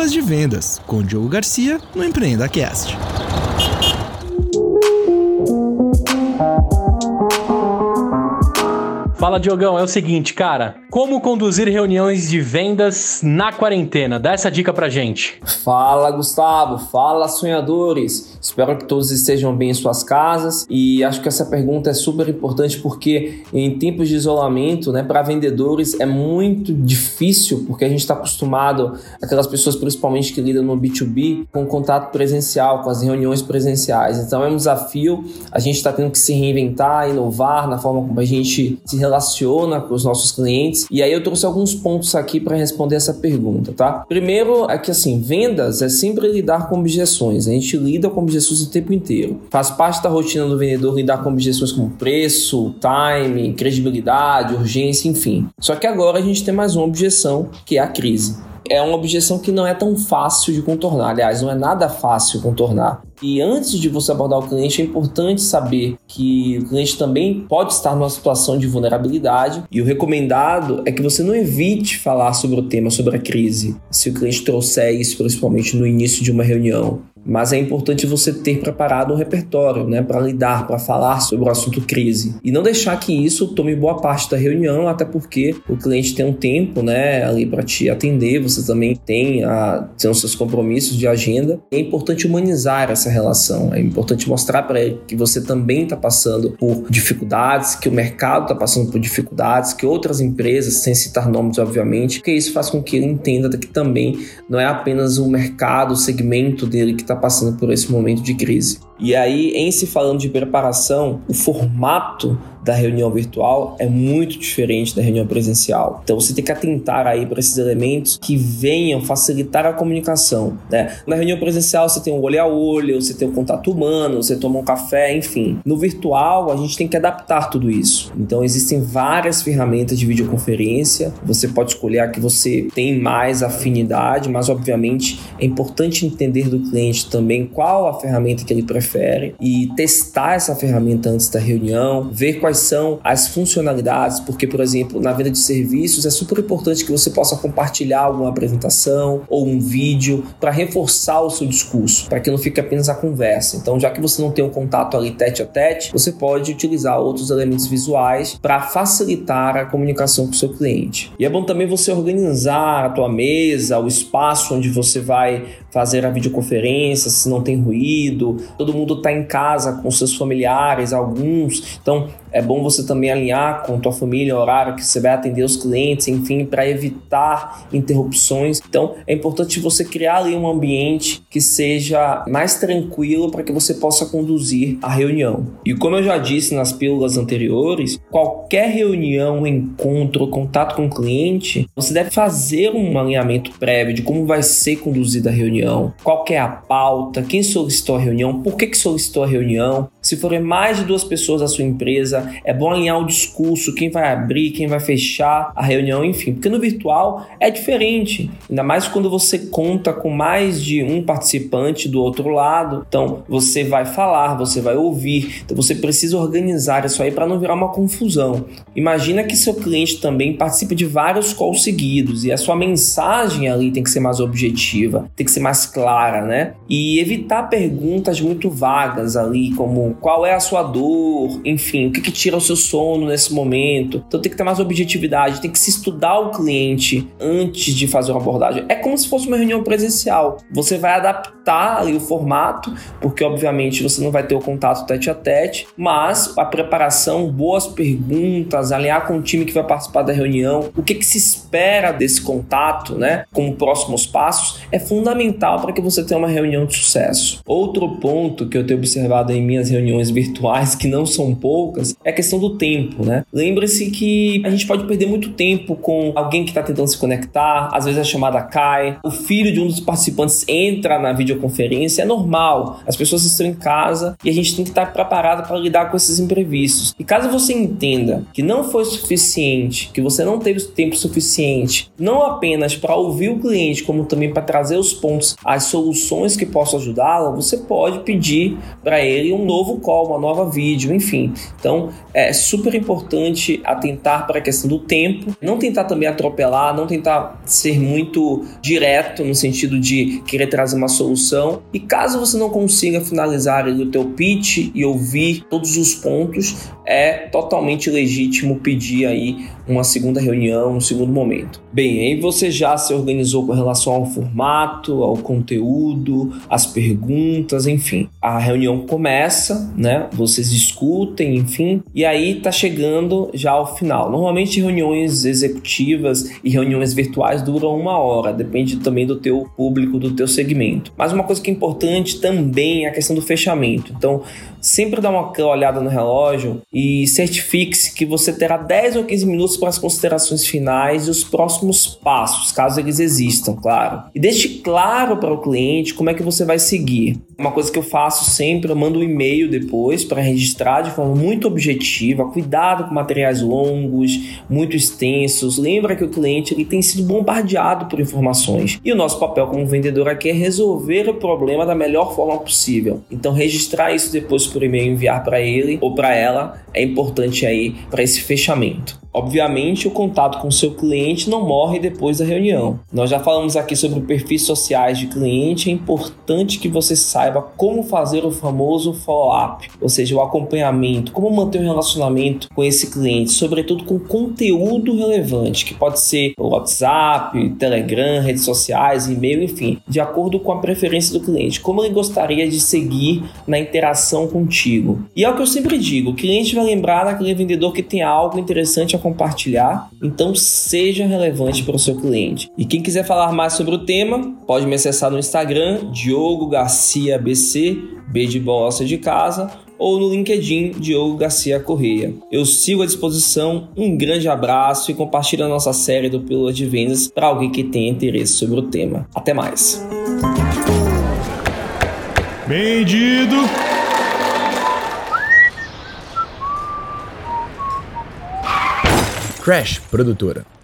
Pílulas de Vendas, com Diogo Garcia no Empreenda Cast. Fala, Diogão, é o seguinte, cara. Como conduzir reuniões de vendas na quarentena? Dá essa dica pra gente. Fala, Gustavo. Fala, sonhadores. Espero que todos estejam bem em suas casas e acho que essa pergunta é super importante porque em tempos de isolamento, né, para vendedores é muito difícil porque a gente está acostumado, aquelas pessoas principalmente que lidam no B2B, com contato presencial, com as reuniões presenciais. Então é um desafio, a gente está tendo que se reinventar, inovar na forma como a gente se relaciona com os nossos clientes. E aí eu trouxe alguns pontos aqui para responder essa pergunta, tá? Primeiro é que assim, vendas é sempre lidar com objeções. A gente lida com objeções o tempo inteiro. Faz parte da rotina do vendedor lidar com objeções como preço, time, credibilidade, urgência, enfim. Só que agora a gente tem mais uma objeção, que é a crise é uma objeção que não é tão fácil de contornar. Aliás, não é nada fácil contornar. E antes de você abordar o cliente, é importante saber que o cliente também pode estar numa situação de vulnerabilidade. E o recomendado é que você não evite falar sobre o tema, sobre a crise, se o cliente trouxer isso, principalmente no início de uma reunião. Mas é importante você ter preparado um repertório, né, para lidar, para falar sobre o assunto crise e não deixar que isso tome boa parte da reunião, até porque o cliente tem um tempo, né, ali para te atender. Você também tem, a, tem os seus compromissos de agenda. É importante humanizar essa relação. É importante mostrar para ele que você também está passando por dificuldades, que o mercado está passando por dificuldades, que outras empresas, sem citar nomes, obviamente, que isso faz com que ele entenda que também não é apenas o mercado, o segmento dele que está passando por esse momento de crise. E aí, em se falando de preparação, o formato da reunião virtual é muito diferente da reunião presencial. Então você tem que atentar aí para esses elementos que venham facilitar a comunicação. Né? Na reunião presencial você tem o olho a olho, você tem o contato humano, você toma um café, enfim. No virtual a gente tem que adaptar tudo isso. Então existem várias ferramentas de videoconferência. Você pode escolher a que você tem mais afinidade, mas obviamente é importante entender do cliente também qual a ferramenta que ele prefere e testar essa ferramenta antes da reunião, ver quais quais são as funcionalidades, porque, por exemplo, na venda de serviços é super importante que você possa compartilhar alguma apresentação ou um vídeo para reforçar o seu discurso, para que não fique apenas a conversa. Então, já que você não tem um contato ali tete a tete, você pode utilizar outros elementos visuais para facilitar a comunicação com o seu cliente. E é bom também você organizar a tua mesa, o espaço onde você vai fazer a videoconferência, se não tem ruído, todo mundo está em casa com seus familiares, alguns. Então, é bom você também alinhar com tua família o horário que você vai atender os clientes, enfim, para evitar interrupções. Então, é importante você criar ali um ambiente que seja mais tranquilo para que você possa conduzir a reunião. E como eu já disse nas pílulas anteriores, qualquer reunião, encontro, contato com o cliente, você deve fazer um alinhamento prévio de como vai ser conduzida a reunião, qual é a pauta, quem solicitou a reunião, por que, que solicitou a reunião, se forem mais de duas pessoas da sua empresa, é bom alinhar o discurso, quem vai abrir, quem vai fechar a reunião, enfim. Porque no virtual é diferente, ainda mais quando você conta com mais de um participante do outro lado. Então, você vai falar, você vai ouvir. Então, você precisa organizar isso aí para não virar uma confusão. Imagina que seu cliente também participe de vários calls seguidos e a sua mensagem ali tem que ser mais objetiva, tem que ser mais clara, né? E evitar perguntas muito vagas ali, como qual é a sua dor, enfim, o que, que tira o seu sono nesse momento. Então tem que ter mais objetividade, tem que se estudar o cliente antes de fazer uma abordagem. É como se fosse uma reunião presencial. Você vai adaptar o formato, porque obviamente você não vai ter o contato tete a tete, mas a preparação, boas perguntas, alinhar com o time que vai participar da reunião, o que, que se espera desse contato, né, como próximos passos, é fundamental para que você tenha uma reunião de sucesso. Outro ponto que eu tenho observado em minhas reuniões reuniões virtuais, que não são poucas, é a questão do tempo, né? Lembre-se que a gente pode perder muito tempo com alguém que está tentando se conectar, às vezes a chamada cai, o filho de um dos participantes entra na videoconferência, é normal, as pessoas estão em casa e a gente tem que estar preparado para lidar com esses imprevistos. E caso você entenda que não foi suficiente, que você não teve tempo suficiente, não apenas para ouvir o cliente, como também para trazer os pontos, as soluções que possam ajudá-lo, você pode pedir para ele um novo call, uma nova vídeo, enfim. Então, é super importante atentar para a questão do tempo, não tentar também atropelar, não tentar ser muito direto no sentido de querer trazer uma solução. E caso você não consiga finalizar o teu pitch e ouvir todos os pontos, é totalmente legítimo pedir aí uma segunda reunião, um segundo momento. Bem, aí você já se organizou com relação ao formato, ao conteúdo, às perguntas, enfim. A reunião começa, né? Vocês discutem, enfim, e aí tá chegando já ao final. Normalmente reuniões executivas e reuniões virtuais duram uma hora, depende também do teu público, do teu segmento. Mas uma coisa que é importante também é a questão do fechamento. Então, sempre dá uma olhada no relógio e certifique-se que você terá 10 ou 15 minutos para as considerações finais e os próximos passos, caso eles existam, claro. E deixe claro para o cliente como é que você vai seguir. Uma coisa que eu faço sempre, eu mando um e-mail depois para registrar de forma muito objetiva, cuidado com materiais longos, muito extensos. Lembra que o cliente ele tem sido bombardeado por informações. E o nosso papel como vendedor aqui é resolver o problema da melhor forma possível. Então registrar isso depois por e-mail enviar para ele ou para ela é importante aí para esse fechamento. Obviamente, o contato com seu cliente não morre depois da reunião. Nós já falamos aqui sobre perfis sociais de cliente, é importante que você saiba como fazer o famoso follow-up, ou seja, o acompanhamento, como manter um relacionamento com esse cliente, sobretudo com conteúdo relevante, que pode ser WhatsApp, Telegram, redes sociais, e-mail, enfim, de acordo com a preferência do cliente, como ele gostaria de seguir na interação contigo. E é o que eu sempre digo, o cliente vai lembrar daquele vendedor que tem algo interessante a compartilhar, então seja relevante para o seu cliente. E quem quiser falar mais sobre o tema, pode me acessar no Instagram, Diogo Garcia BC, B de bosta de casa, ou no LinkedIn Diogo Garcia Correia. Eu sigo à disposição, um grande abraço e compartilhe a nossa série do Pílula de Vendas para alguém que tenha interesse sobre o tema. Até mais! Vendido! Crash Produtora.